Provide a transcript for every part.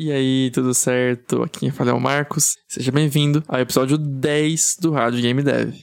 E aí, tudo certo? Aqui é o Marcos. Seja bem-vindo ao episódio 10 do Rádio Game Dev.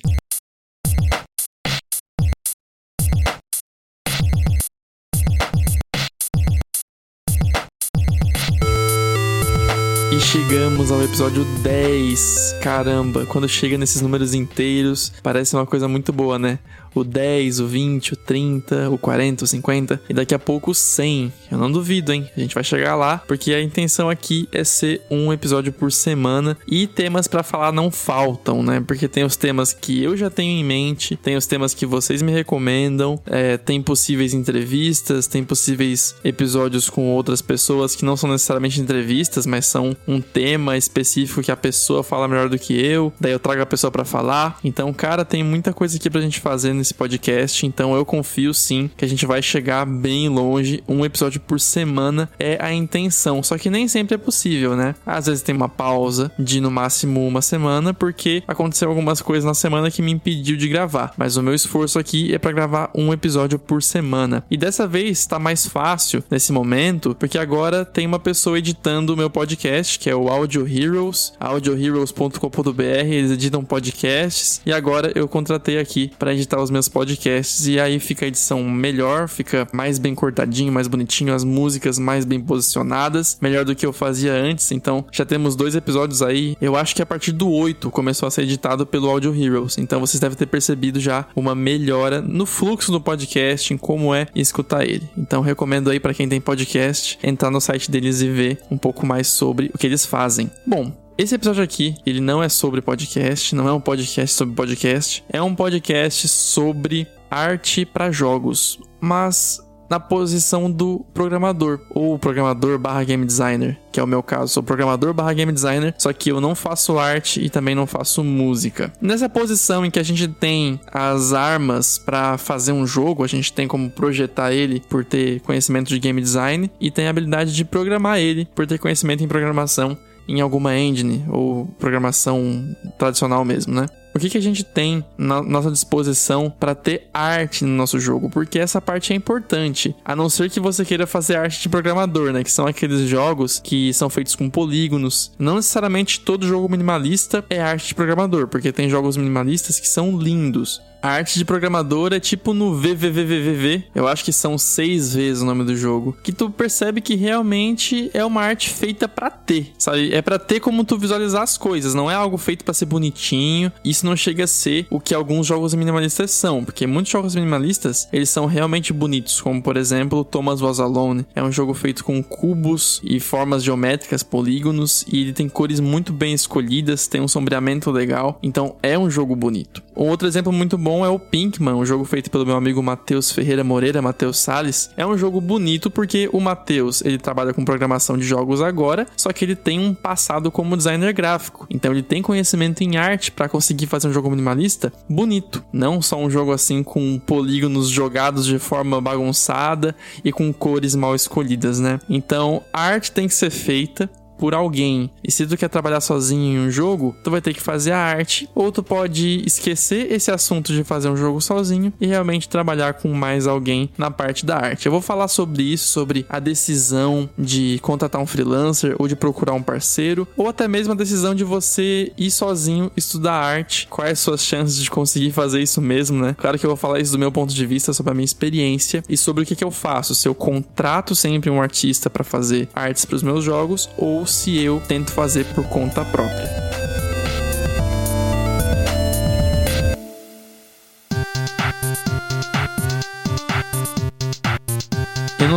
E chegamos ao episódio 10. Caramba, quando chega nesses números inteiros, parece uma coisa muito boa, né? O 10, o 20, o 30, o 40, o 50 e daqui a pouco o 100. Eu não duvido, hein? A gente vai chegar lá, porque a intenção aqui é ser um episódio por semana e temas para falar não faltam, né? Porque tem os temas que eu já tenho em mente, tem os temas que vocês me recomendam, é, tem possíveis entrevistas, tem possíveis episódios com outras pessoas que não são necessariamente entrevistas, mas são um tema específico que a pessoa fala melhor do que eu, daí eu trago a pessoa para falar. Então, cara, tem muita coisa aqui pra gente fazer podcast, então eu confio sim que a gente vai chegar bem longe. Um episódio por semana é a intenção, só que nem sempre é possível, né? Às vezes tem uma pausa de no máximo uma semana, porque aconteceu algumas coisas na semana que me impediu de gravar. Mas o meu esforço aqui é para gravar um episódio por semana. E dessa vez tá mais fácil nesse momento, porque agora tem uma pessoa editando o meu podcast, que é o Audio Heroes, audioheroes.com.br, eles editam podcasts, e agora eu contratei aqui para editar os meus podcasts e aí fica a edição melhor, fica mais bem cortadinho, mais bonitinho, as músicas mais bem posicionadas, melhor do que eu fazia antes. Então já temos dois episódios aí. Eu acho que a partir do 8 começou a ser editado pelo Audio Heroes. Então vocês devem ter percebido já uma melhora no fluxo do podcast, em como é escutar ele. Então recomendo aí para quem tem podcast entrar no site deles e ver um pouco mais sobre o que eles fazem. Bom, esse episódio aqui, ele não é sobre podcast, não é um podcast sobre podcast, é um podcast sobre arte para jogos, mas na posição do programador, ou programador barra game designer, que é o meu caso. Sou programador barra game designer, só que eu não faço arte e também não faço música. Nessa posição em que a gente tem as armas para fazer um jogo, a gente tem como projetar ele por ter conhecimento de game design e tem a habilidade de programar ele por ter conhecimento em programação em alguma engine ou programação tradicional mesmo, né? O que, que a gente tem na nossa disposição para ter arte no nosso jogo? Porque essa parte é importante. A não ser que você queira fazer arte de programador, né? Que são aqueles jogos que são feitos com polígonos. Não necessariamente todo jogo minimalista é arte de programador, porque tem jogos minimalistas que são lindos. A arte de programador é tipo no VVVVVV, eu acho que são seis vezes o nome do jogo, que tu percebe que realmente é uma arte feita para ter, sabe? É para ter como tu visualizar as coisas, não é algo feito para ser bonitinho. Isso não chega a ser o que alguns jogos minimalistas são, porque muitos jogos minimalistas, eles são realmente bonitos, como por exemplo Thomas Was Alone, é um jogo feito com cubos e formas geométricas, polígonos, e ele tem cores muito bem escolhidas, tem um sombreamento legal, então é um jogo bonito. Um outro exemplo muito bom é o Pinkman, um jogo feito pelo meu amigo Matheus Ferreira Moreira, Matheus Sales. É um jogo bonito porque o Matheus, ele trabalha com programação de jogos agora, só que ele tem um passado como designer gráfico. Então ele tem conhecimento em arte para conseguir fazer um jogo minimalista bonito, não só um jogo assim com polígonos jogados de forma bagunçada e com cores mal escolhidas, né? Então, a arte tem que ser feita por alguém. E se tu quer trabalhar sozinho em um jogo, tu vai ter que fazer a arte, ou tu pode esquecer esse assunto de fazer um jogo sozinho e realmente trabalhar com mais alguém na parte da arte. Eu vou falar sobre isso, sobre a decisão de contratar um freelancer ou de procurar um parceiro, ou até mesmo a decisão de você ir sozinho estudar arte, quais suas chances de conseguir fazer isso mesmo, né? Claro que eu vou falar isso do meu ponto de vista, sobre a minha experiência e sobre o que, que eu faço, se eu contrato sempre um artista para fazer artes para os meus jogos ou se eu tento fazer por conta própria.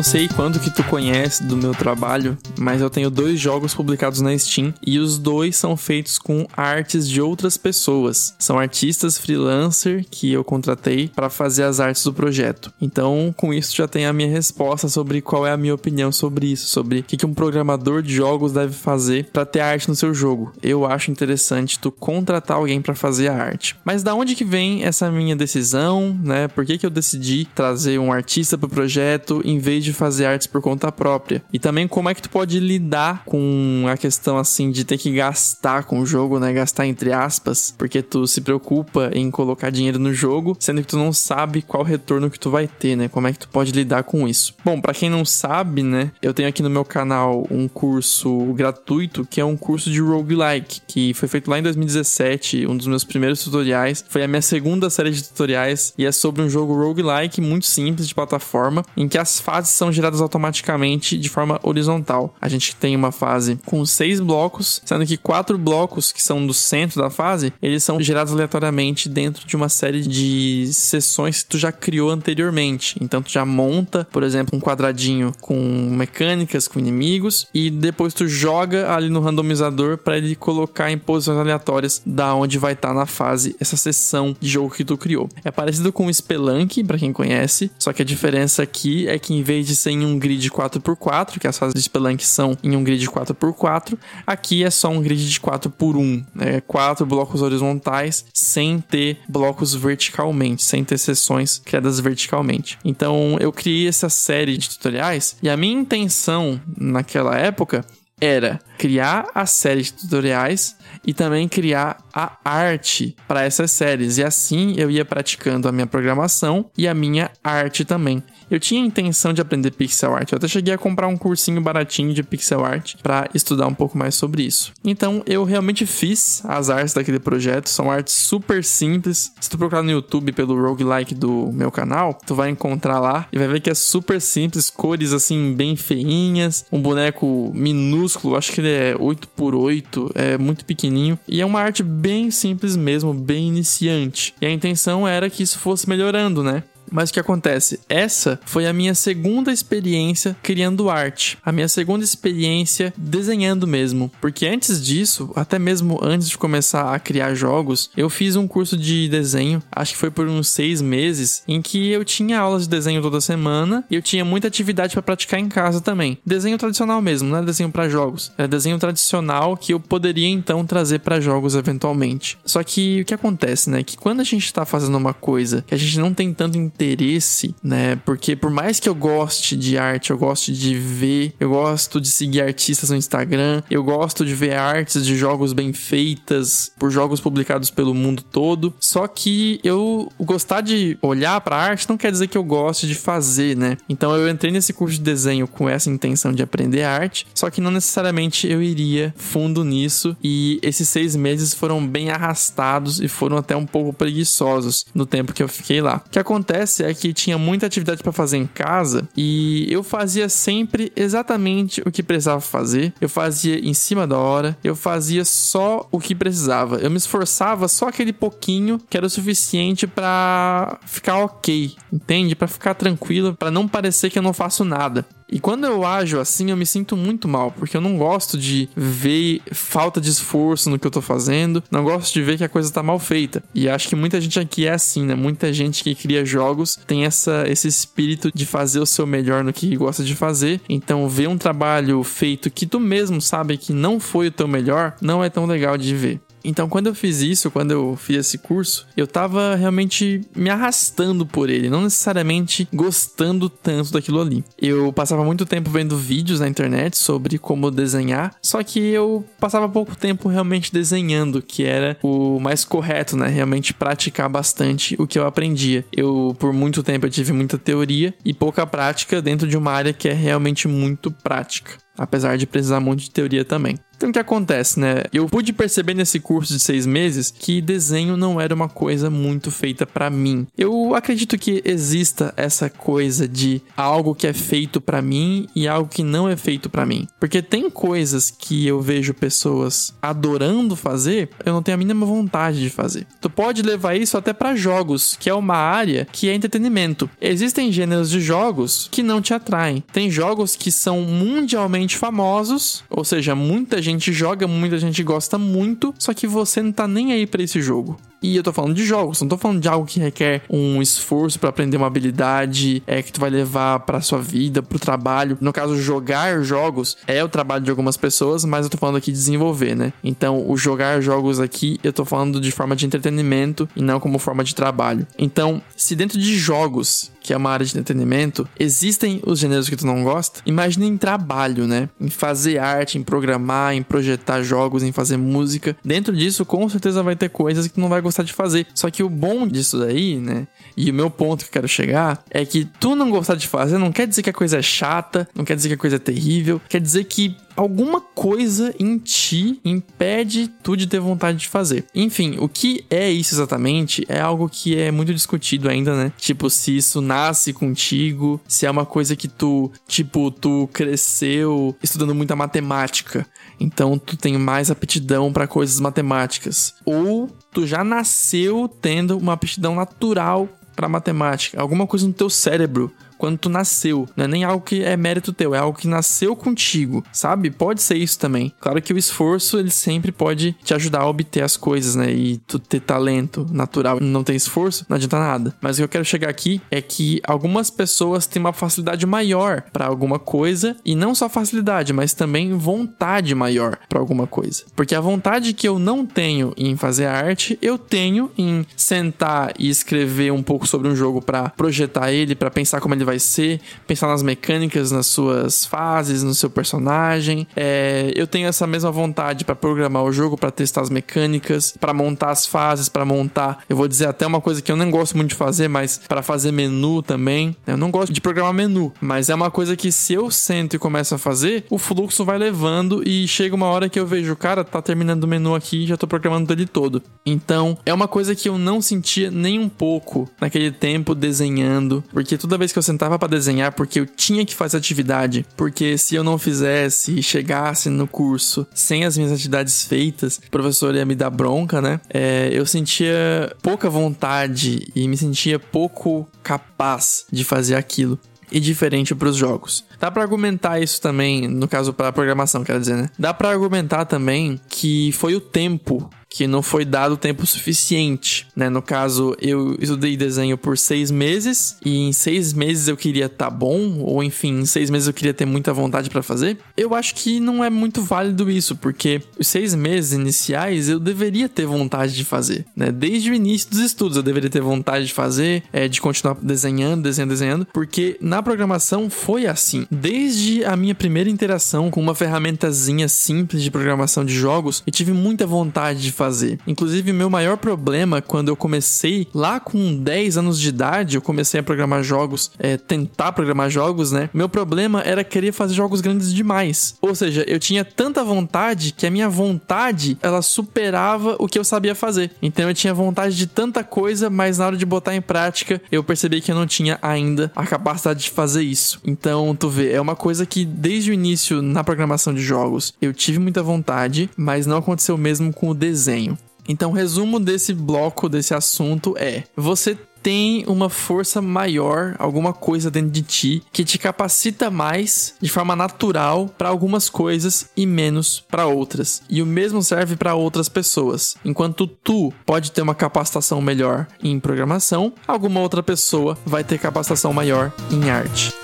Sei quanto que tu conhece do meu trabalho, mas eu tenho dois jogos publicados na Steam e os dois são feitos com artes de outras pessoas. São artistas freelancer que eu contratei para fazer as artes do projeto. Então, com isso já tem a minha resposta sobre qual é a minha opinião sobre isso, sobre o que um programador de jogos deve fazer para ter arte no seu jogo. Eu acho interessante tu contratar alguém para fazer a arte. Mas da onde que vem essa minha decisão, né? Por que que eu decidi trazer um artista para o projeto em vez de fazer artes por conta própria. E também como é que tu pode lidar com a questão assim de ter que gastar com o jogo, né? Gastar entre aspas, porque tu se preocupa em colocar dinheiro no jogo, sendo que tu não sabe qual retorno que tu vai ter, né? Como é que tu pode lidar com isso. Bom, para quem não sabe, né, eu tenho aqui no meu canal um curso gratuito que é um curso de roguelike, que foi feito lá em 2017, um dos meus primeiros tutoriais. Foi a minha segunda série de tutoriais e é sobre um jogo roguelike muito simples de plataforma, em que as fases são geradas automaticamente de forma horizontal. A gente tem uma fase com seis blocos, sendo que quatro blocos que são do centro da fase, eles são gerados aleatoriamente dentro de uma série de sessões que tu já criou anteriormente. Então tu já monta, por exemplo, um quadradinho com mecânicas, com inimigos, e depois tu joga ali no randomizador para ele colocar em posições aleatórias da onde vai estar tá na fase essa sessão de jogo que tu criou. É parecido com o Spelunk, para quem conhece, só que a diferença aqui é que em vez de ser em um grid 4x4, que as fases de Spelunk são em um grid 4x4, aqui é só um grid de 4x1, né? quatro blocos horizontais sem ter blocos verticalmente, sem ter sessões criadas verticalmente. Então eu criei essa série de tutoriais e a minha intenção naquela época era criar a série de tutoriais e também criar a arte para essas séries. E assim eu ia praticando a minha programação e a minha arte também. Eu tinha a intenção de aprender pixel art, eu até cheguei a comprar um cursinho baratinho de pixel art para estudar um pouco mais sobre isso. Então eu realmente fiz as artes daquele projeto, são artes super simples. Se tu procurar no YouTube pelo roguelike do meu canal, tu vai encontrar lá e vai ver que é super simples, cores assim bem feinhas, um boneco minúsculo, acho que ele é 8 por 8, é muito pequenininho e é uma arte bem simples mesmo, bem iniciante. E a intenção era que isso fosse melhorando, né? Mas o que acontece? Essa foi a minha segunda experiência criando arte. A minha segunda experiência desenhando mesmo. Porque antes disso, até mesmo antes de começar a criar jogos, eu fiz um curso de desenho, acho que foi por uns seis meses, em que eu tinha aulas de desenho toda semana e eu tinha muita atividade para praticar em casa também. Desenho tradicional mesmo, não é desenho para jogos. É desenho tradicional que eu poderia então trazer para jogos eventualmente. Só que o que acontece, né? Que quando a gente tá fazendo uma coisa que a gente não tem tanto interesse, né? Porque por mais que eu goste de arte, eu gosto de ver, eu gosto de seguir artistas no Instagram, eu gosto de ver artes de jogos bem feitas por jogos publicados pelo mundo todo. Só que eu gostar de olhar para arte não quer dizer que eu goste de fazer, né? Então eu entrei nesse curso de desenho com essa intenção de aprender arte, só que não necessariamente eu iria fundo nisso e esses seis meses foram bem arrastados e foram até um pouco preguiçosos no tempo que eu fiquei lá. O que acontece acontece é que tinha muita atividade para fazer em casa e eu fazia sempre exatamente o que precisava fazer. Eu fazia em cima da hora, eu fazia só o que precisava. Eu me esforçava só aquele pouquinho que era o suficiente para ficar ok, entende? Para ficar tranquilo, para não parecer que eu não faço nada. E quando eu ajo assim, eu me sinto muito mal, porque eu não gosto de ver falta de esforço no que eu tô fazendo, não gosto de ver que a coisa tá mal feita. E acho que muita gente aqui é assim, né? Muita gente que cria jogos tem essa, esse espírito de fazer o seu melhor no que gosta de fazer. Então, ver um trabalho feito que tu mesmo sabe que não foi o teu melhor, não é tão legal de ver. Então, quando eu fiz isso, quando eu fiz esse curso, eu tava realmente me arrastando por ele, não necessariamente gostando tanto daquilo ali. Eu passava muito tempo vendo vídeos na internet sobre como desenhar, só que eu passava pouco tempo realmente desenhando, que era o mais correto, né? Realmente praticar bastante o que eu aprendia. Eu, por muito tempo, eu tive muita teoria e pouca prática dentro de uma área que é realmente muito prática apesar de precisar muito de teoria também. Então o que acontece, né? Eu pude perceber nesse curso de seis meses que desenho não era uma coisa muito feita para mim. Eu acredito que exista essa coisa de algo que é feito para mim e algo que não é feito para mim. Porque tem coisas que eu vejo pessoas adorando fazer, eu não tenho a mínima vontade de fazer. Tu pode levar isso até para jogos, que é uma área que é entretenimento. Existem gêneros de jogos que não te atraem. Tem jogos que são mundialmente famosos, ou seja, muita gente gente joga, muita gente gosta muito, só que você não tá nem aí para esse jogo. E eu tô falando de jogos, não tô falando de algo que requer um esforço para aprender uma habilidade, é que tu vai levar para sua vida, pro trabalho. No caso, jogar jogos é o trabalho de algumas pessoas, mas eu tô falando aqui de desenvolver, né? Então, o jogar jogos aqui, eu tô falando de forma de entretenimento e não como forma de trabalho. Então, se dentro de jogos que é uma área de entretenimento, existem os gêneros que tu não gosta, imagina em trabalho, né? Em fazer arte, em programar, em projetar jogos, em fazer música. Dentro disso, com certeza vai ter coisas que tu não vai gostar de fazer. Só que o bom disso daí, né? E o meu ponto que eu quero chegar é que tu não gostar de fazer não quer dizer que a coisa é chata, não quer dizer que a coisa é terrível, quer dizer que alguma coisa em ti impede tu de ter vontade de fazer. Enfim, o que é isso exatamente é algo que é muito discutido ainda, né? Tipo, se isso nasce contigo, se é uma coisa que tu, tipo, tu cresceu estudando muita matemática, então tu tem mais aptidão para coisas matemáticas, ou tu já nasceu tendo uma aptidão natural para matemática, alguma coisa no teu cérebro quando tu nasceu. Não é nem algo que é mérito teu, é algo que nasceu contigo, sabe? Pode ser isso também. Claro que o esforço, ele sempre pode te ajudar a obter as coisas, né? E tu ter talento natural não ter esforço, não adianta nada. Mas o que eu quero chegar aqui é que algumas pessoas têm uma facilidade maior para alguma coisa e não só facilidade, mas também vontade maior para alguma coisa. Porque a vontade que eu não tenho em fazer arte, eu tenho em sentar e escrever um pouco sobre um jogo para projetar ele, para pensar como ele vai ser, pensar nas mecânicas, nas suas fases, no seu personagem. É, eu tenho essa mesma vontade para programar o jogo, para testar as mecânicas, para montar as fases, para montar. Eu vou dizer até uma coisa que eu nem gosto muito de fazer, mas para fazer menu também. Eu não gosto de programar menu, mas é uma coisa que se eu sento e começo a fazer, o fluxo vai levando e chega uma hora que eu vejo, cara, tá terminando o menu aqui, já tô programando ele todo. Então, é uma coisa que eu não sentia nem um pouco naquele tempo desenhando, porque toda vez que eu sentava para desenhar porque eu tinha que fazer atividade, porque se eu não fizesse e chegasse no curso sem as minhas atividades feitas, o professor ia me dar bronca, né? É, eu sentia pouca vontade e me sentia pouco capaz de fazer aquilo e diferente para os jogos. Dá para argumentar isso também, no caso para programação, quer dizer, né? Dá para argumentar também que foi o tempo que não foi dado tempo suficiente, né? No caso, eu estudei desenho por seis meses e em seis meses eu queria estar tá bom, ou enfim, em seis meses eu queria ter muita vontade para fazer. Eu acho que não é muito válido isso, porque os seis meses iniciais eu deveria ter vontade de fazer, né? Desde o início dos estudos eu deveria ter vontade de fazer, é, de continuar desenhando, desenhando, desenhando, porque na programação foi assim. Desde a minha primeira interação com uma ferramentazinha simples de programação de jogos, eu tive muita vontade de fazer. Inclusive, meu maior problema quando eu comecei lá com 10 anos de idade, eu comecei a programar jogos, é, tentar programar jogos, né? Meu problema era querer fazer jogos grandes demais. Ou seja, eu tinha tanta vontade que a minha vontade ela superava o que eu sabia fazer. Então eu tinha vontade de tanta coisa, mas na hora de botar em prática, eu percebi que eu não tinha ainda a capacidade de fazer isso. Então, tu vê, é uma coisa que desde o início na programação de jogos eu tive muita vontade, mas não aconteceu mesmo com o desenho desenho. Então, resumo desse bloco, desse assunto é: você tem uma força maior, alguma coisa dentro de ti que te capacita mais de forma natural para algumas coisas e menos para outras. E o mesmo serve para outras pessoas. Enquanto tu pode ter uma capacitação melhor em programação, alguma outra pessoa vai ter capacitação maior em arte.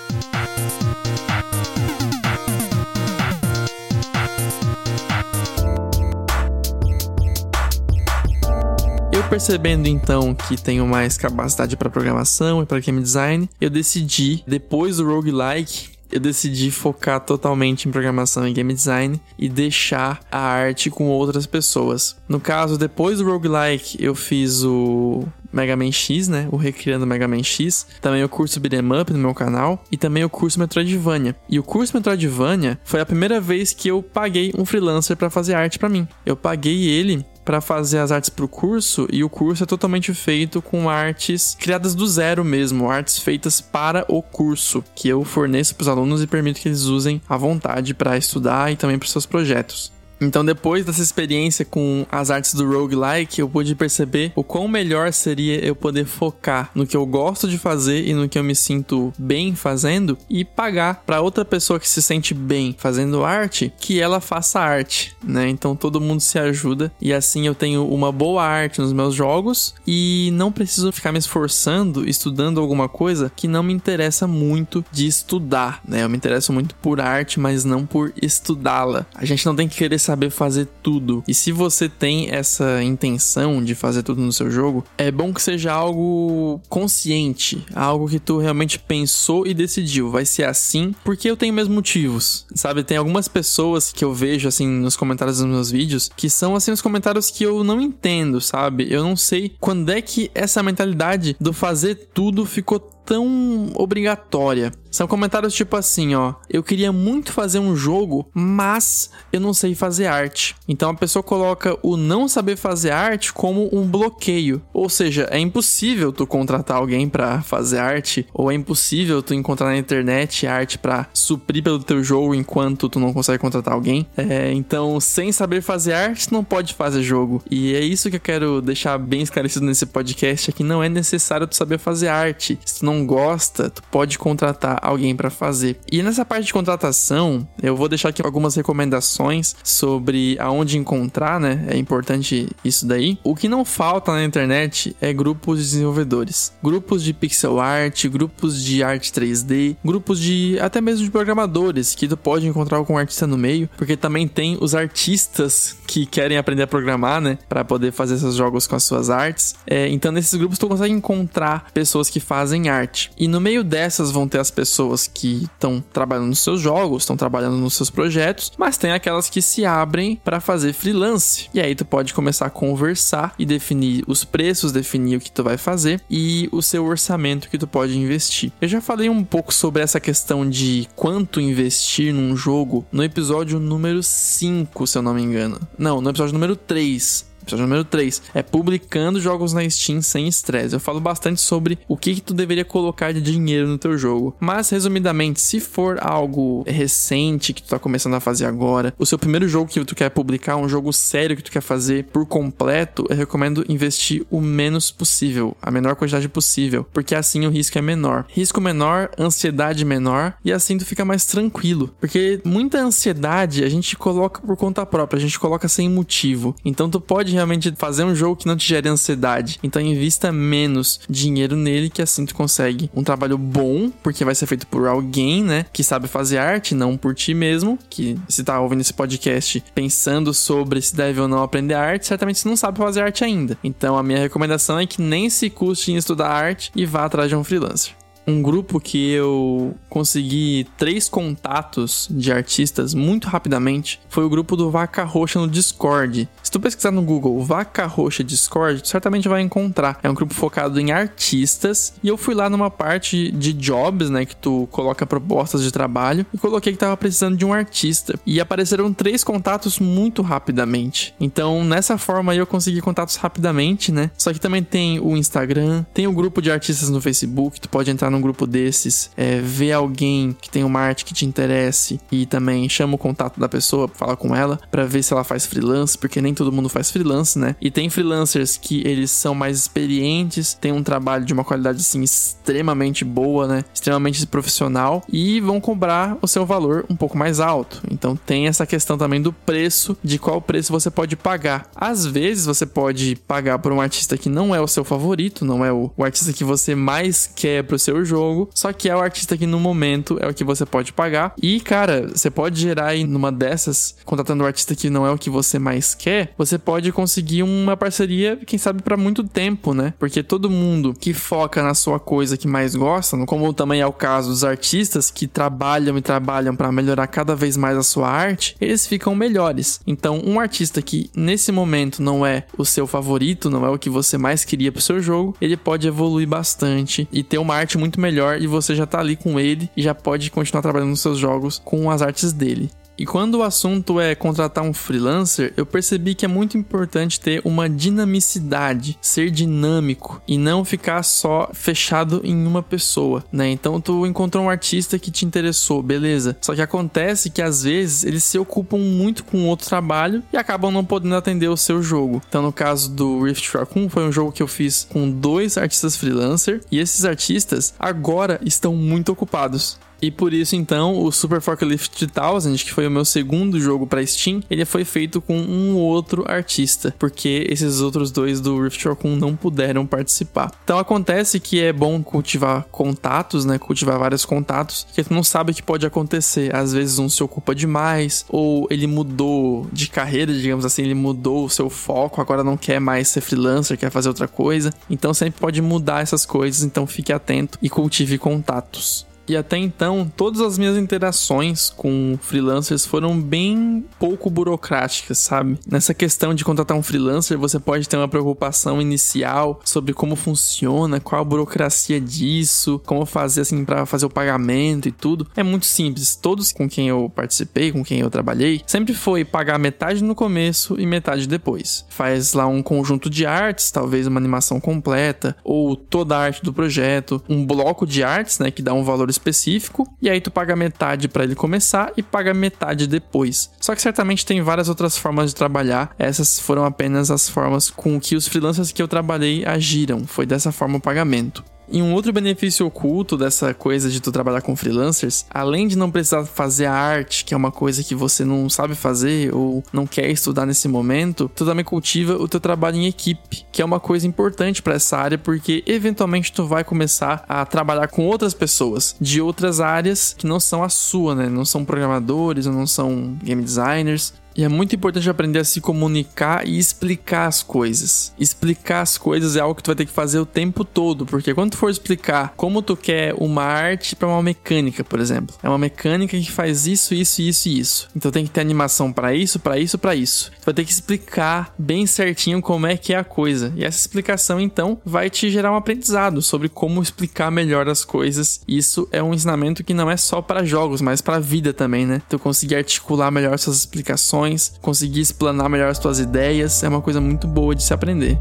Percebendo então que tenho mais capacidade para programação e para game design, eu decidi, depois do roguelike, eu decidi focar totalmente em programação e game design e deixar a arte com outras pessoas. No caso, depois do roguelike, eu fiz o Mega Man X, né? O Recriando Mega Man X. Também o curso Beat'em Up no meu canal. E também o curso Metroidvania. E o curso Metroidvania foi a primeira vez que eu paguei um freelancer para fazer arte para mim. Eu paguei ele para fazer as artes para o curso e o curso é totalmente feito com artes criadas do zero mesmo, artes feitas para o curso, que eu forneço para os alunos e permito que eles usem à vontade para estudar e também para seus projetos. Então, depois dessa experiência com as artes do roguelike, eu pude perceber o quão melhor seria eu poder focar no que eu gosto de fazer e no que eu me sinto bem fazendo e pagar para outra pessoa que se sente bem fazendo arte que ela faça arte, né? Então todo mundo se ajuda e assim eu tenho uma boa arte nos meus jogos e não preciso ficar me esforçando estudando alguma coisa que não me interessa muito de estudar, né? Eu me interesso muito por arte, mas não por estudá-la. A gente não tem que querer saber fazer tudo. E se você tem essa intenção de fazer tudo no seu jogo, é bom que seja algo consciente, algo que tu realmente pensou e decidiu. Vai ser assim porque eu tenho meus motivos, sabe? Tem algumas pessoas que eu vejo assim nos comentários dos meus vídeos que são assim os comentários que eu não entendo, sabe? Eu não sei quando é que essa mentalidade do fazer tudo ficou tão obrigatória. São comentários tipo assim, ó. Eu queria muito fazer um jogo, mas eu não sei fazer arte. Então a pessoa coloca o não saber fazer arte como um bloqueio. Ou seja, é impossível tu contratar alguém para fazer arte, ou é impossível tu encontrar na internet arte para suprir pelo teu jogo enquanto tu não consegue contratar alguém. É, então, sem saber fazer arte, não pode fazer jogo. E é isso que eu quero deixar bem esclarecido nesse podcast: é que não é necessário tu saber fazer arte. Se tu não gosta, tu pode contratar alguém para fazer. E nessa parte de contratação, eu vou deixar aqui algumas recomendações sobre aonde encontrar, né? É importante isso daí. O que não falta na internet é grupos de desenvolvedores, grupos de pixel art, grupos de arte 3D, grupos de até mesmo de programadores que tu pode encontrar algum artista no meio, porque também tem os artistas que querem aprender a programar, né, para poder fazer seus jogos com as suas artes. É, então nesses grupos tu consegue encontrar pessoas que fazem arte. E no meio dessas vão ter as pessoas pessoas que estão trabalhando nos seus jogos, estão trabalhando nos seus projetos, mas tem aquelas que se abrem para fazer freelance. E aí tu pode começar a conversar e definir os preços, definir o que tu vai fazer e o seu orçamento que tu pode investir. Eu já falei um pouco sobre essa questão de quanto investir num jogo no episódio número 5, se eu não me engano. Não, no episódio número 3 Episódio número 3 é publicando jogos na Steam sem estresse. Eu falo bastante sobre o que, que tu deveria colocar de dinheiro no teu jogo. Mas, resumidamente, se for algo recente que tu tá começando a fazer agora, o seu primeiro jogo que tu quer publicar, um jogo sério que tu quer fazer por completo, eu recomendo investir o menos possível, a menor quantidade possível, porque assim o risco é menor. Risco menor, ansiedade menor, e assim tu fica mais tranquilo. Porque muita ansiedade a gente coloca por conta própria, a gente coloca sem motivo. Então tu pode realmente fazer um jogo que não te gere ansiedade. Então invista menos dinheiro nele, que assim tu consegue um trabalho bom, porque vai ser feito por alguém, né? Que sabe fazer arte, não por ti mesmo. Que se tá ouvindo esse podcast pensando sobre se deve ou não aprender arte, certamente você não sabe fazer arte ainda. Então a minha recomendação é que nem se custe em estudar arte e vá atrás de um freelancer um grupo que eu consegui três contatos de artistas muito rapidamente foi o grupo do Vaca Roxa no Discord. Se tu pesquisar no Google Vaca Roxa Discord, tu certamente vai encontrar. É um grupo focado em artistas e eu fui lá numa parte de jobs, né, que tu coloca propostas de trabalho e coloquei que tava precisando de um artista e apareceram três contatos muito rapidamente. Então, nessa forma aí eu consegui contatos rapidamente, né? Só que também tem o Instagram, tem o grupo de artistas no Facebook, tu pode entrar num grupo desses, é, ver alguém que tem uma arte que te interesse e também chama o contato da pessoa, fala com ela para ver se ela faz freelance, porque nem todo mundo faz freelance, né? E tem freelancers que eles são mais experientes, têm um trabalho de uma qualidade assim extremamente boa, né? Extremamente profissional e vão cobrar o seu valor um pouco mais alto. Então tem essa questão também do preço, de qual preço você pode pagar. Às vezes você pode pagar por um artista que não é o seu favorito, não é o, o artista que você mais quer pro seu jogo, só que é o artista que no momento é o que você pode pagar. E, cara, você pode gerar aí numa dessas, contratando um artista que não é o que você mais quer, você pode conseguir uma parceria, quem sabe, para muito tempo, né? Porque todo mundo que foca na sua coisa que mais gosta, como também é o caso dos artistas que trabalham e trabalham para melhorar cada vez mais a sua arte, eles ficam melhores. Então, um artista que nesse momento não é o seu favorito, não é o que você mais queria pro seu jogo, ele pode evoluir bastante e ter uma arte muito muito melhor e você já tá ali com ele e já pode continuar trabalhando nos seus jogos com as artes dele. E quando o assunto é contratar um freelancer, eu percebi que é muito importante ter uma dinamicidade, ser dinâmico e não ficar só fechado em uma pessoa, né? Então tu encontrou um artista que te interessou, beleza. Só que acontece que às vezes eles se ocupam muito com outro trabalho e acabam não podendo atender o seu jogo. Então no caso do Rift Raccoon foi um jogo que eu fiz com dois artistas freelancer e esses artistas agora estão muito ocupados. E por isso, então, o Super Forklift 3000, que foi o meu segundo jogo para Steam, ele foi feito com um outro artista, porque esses outros dois do Rift Raccoon não puderam participar. Então acontece que é bom cultivar contatos, né? Cultivar vários contatos, porque tu não sabe o que pode acontecer. Às vezes um se ocupa demais, ou ele mudou de carreira, digamos assim, ele mudou o seu foco, agora não quer mais ser freelancer, quer fazer outra coisa. Então sempre pode mudar essas coisas, então fique atento e cultive contatos. E até então, todas as minhas interações com freelancers foram bem pouco burocráticas, sabe? Nessa questão de contratar um freelancer, você pode ter uma preocupação inicial sobre como funciona, qual a burocracia disso, como fazer assim para fazer o pagamento e tudo. É muito simples. Todos com quem eu participei, com quem eu trabalhei, sempre foi pagar metade no começo e metade depois. Faz lá um conjunto de artes, talvez uma animação completa ou toda a arte do projeto, um bloco de artes, né, que dá um valor específico, e aí tu paga metade para ele começar e paga metade depois. Só que certamente tem várias outras formas de trabalhar, essas foram apenas as formas com que os freelancers que eu trabalhei agiram, foi dessa forma o pagamento. E um outro benefício oculto dessa coisa de tu trabalhar com freelancers, além de não precisar fazer a arte, que é uma coisa que você não sabe fazer ou não quer estudar nesse momento, tu também cultiva o teu trabalho em equipe, que é uma coisa importante para essa área porque eventualmente tu vai começar a trabalhar com outras pessoas de outras áreas que não são a sua, né? Não são programadores não são game designers. E é muito importante aprender a se comunicar e explicar as coisas. Explicar as coisas é algo que tu vai ter que fazer o tempo todo, porque quando tu for explicar como tu quer uma arte para uma mecânica, por exemplo, é uma mecânica que faz isso, isso, isso e isso. Então tem que ter animação para isso, para isso, para isso. Tu vai ter que explicar bem certinho como é que é a coisa. E essa explicação então vai te gerar um aprendizado sobre como explicar melhor as coisas. Isso é um ensinamento que não é só para jogos, mas para a vida também, né? Tu conseguir articular melhor suas explicações conseguir explanar melhor as tuas ideias, é uma coisa muito boa de se aprender.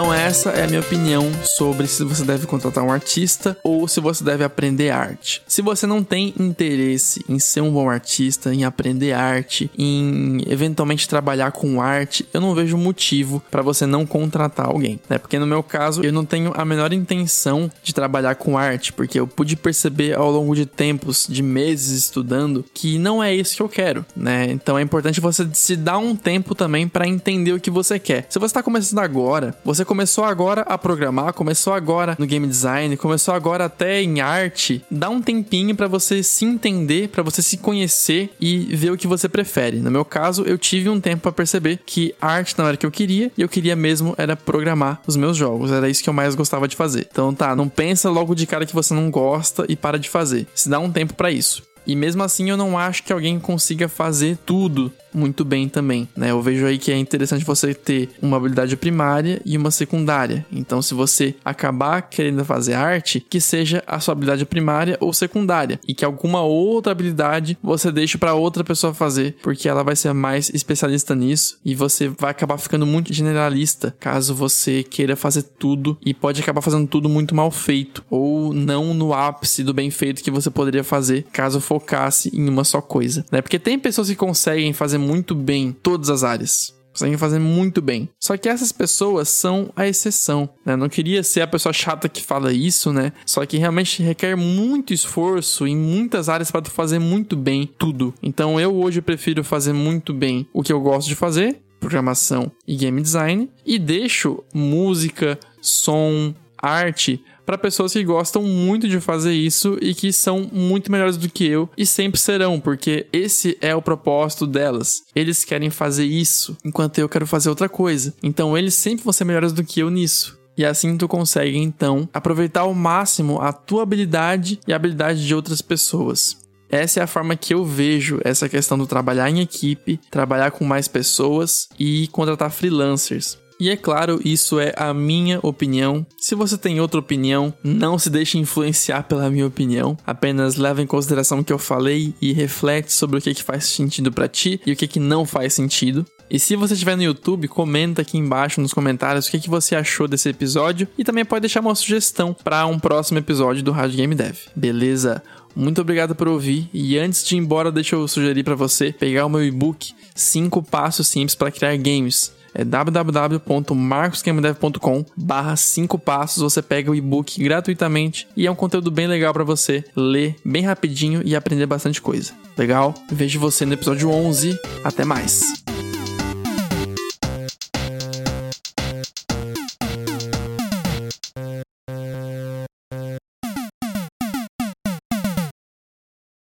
Então essa é a minha opinião sobre se você deve contratar um artista ou se você deve aprender arte. Se você não tem interesse em ser um bom artista, em aprender arte, em eventualmente trabalhar com arte, eu não vejo motivo para você não contratar alguém, né? Porque no meu caso, eu não tenho a menor intenção de trabalhar com arte, porque eu pude perceber ao longo de tempos, de meses estudando, que não é isso que eu quero, né? Então é importante você se dar um tempo também para entender o que você quer. Se você está começando agora, você começou agora a programar, começou agora no game design, começou agora até em arte, dá um tempinho para você se entender, para você se conhecer e ver o que você prefere. No meu caso, eu tive um tempo para perceber que arte não era o que eu queria e eu queria mesmo era programar os meus jogos. Era isso que eu mais gostava de fazer. Então tá, não pensa logo de cara que você não gosta e para de fazer. Se dá um tempo para isso. E mesmo assim eu não acho que alguém consiga fazer tudo muito bem também, né? Eu vejo aí que é interessante você ter uma habilidade primária e uma secundária. Então, se você acabar querendo fazer arte, que seja a sua habilidade primária ou secundária e que alguma outra habilidade você deixe para outra pessoa fazer, porque ela vai ser mais especialista nisso e você vai acabar ficando muito generalista caso você queira fazer tudo e pode acabar fazendo tudo muito mal feito ou não no ápice do bem feito que você poderia fazer caso focasse em uma só coisa, né? Porque tem pessoas que conseguem fazer muito bem todas as áreas conseguem fazer muito bem. Só que essas pessoas são a exceção, né? Não queria ser a pessoa chata que fala isso, né? Só que realmente requer muito esforço em muitas áreas para tu fazer muito bem tudo. Então eu hoje prefiro fazer muito bem o que eu gosto de fazer, programação e game design, e deixo música, som, arte para pessoas que gostam muito de fazer isso e que são muito melhores do que eu e sempre serão, porque esse é o propósito delas. Eles querem fazer isso, enquanto eu quero fazer outra coisa. Então eles sempre vão ser melhores do que eu nisso. E assim tu consegue então aproveitar ao máximo a tua habilidade e a habilidade de outras pessoas. Essa é a forma que eu vejo essa questão do trabalhar em equipe, trabalhar com mais pessoas e contratar freelancers. E é claro, isso é a minha opinião. Se você tem outra opinião, não se deixe influenciar pela minha opinião. Apenas leve em consideração o que eu falei e reflete sobre o que, que faz sentido para ti e o que, que não faz sentido. E se você estiver no YouTube, comenta aqui embaixo nos comentários o que, que você achou desse episódio e também pode deixar uma sugestão para um próximo episódio do Rádio Game Dev. Beleza? Muito obrigado por ouvir e antes de ir embora, deixa eu sugerir para você pegar o meu e-book 5 passos simples para criar games é www.marcosgamedev.com barra 5 passos, você pega o e-book gratuitamente e é um conteúdo bem legal para você ler bem rapidinho e aprender bastante coisa. Legal? Vejo você no episódio 11. Até mais!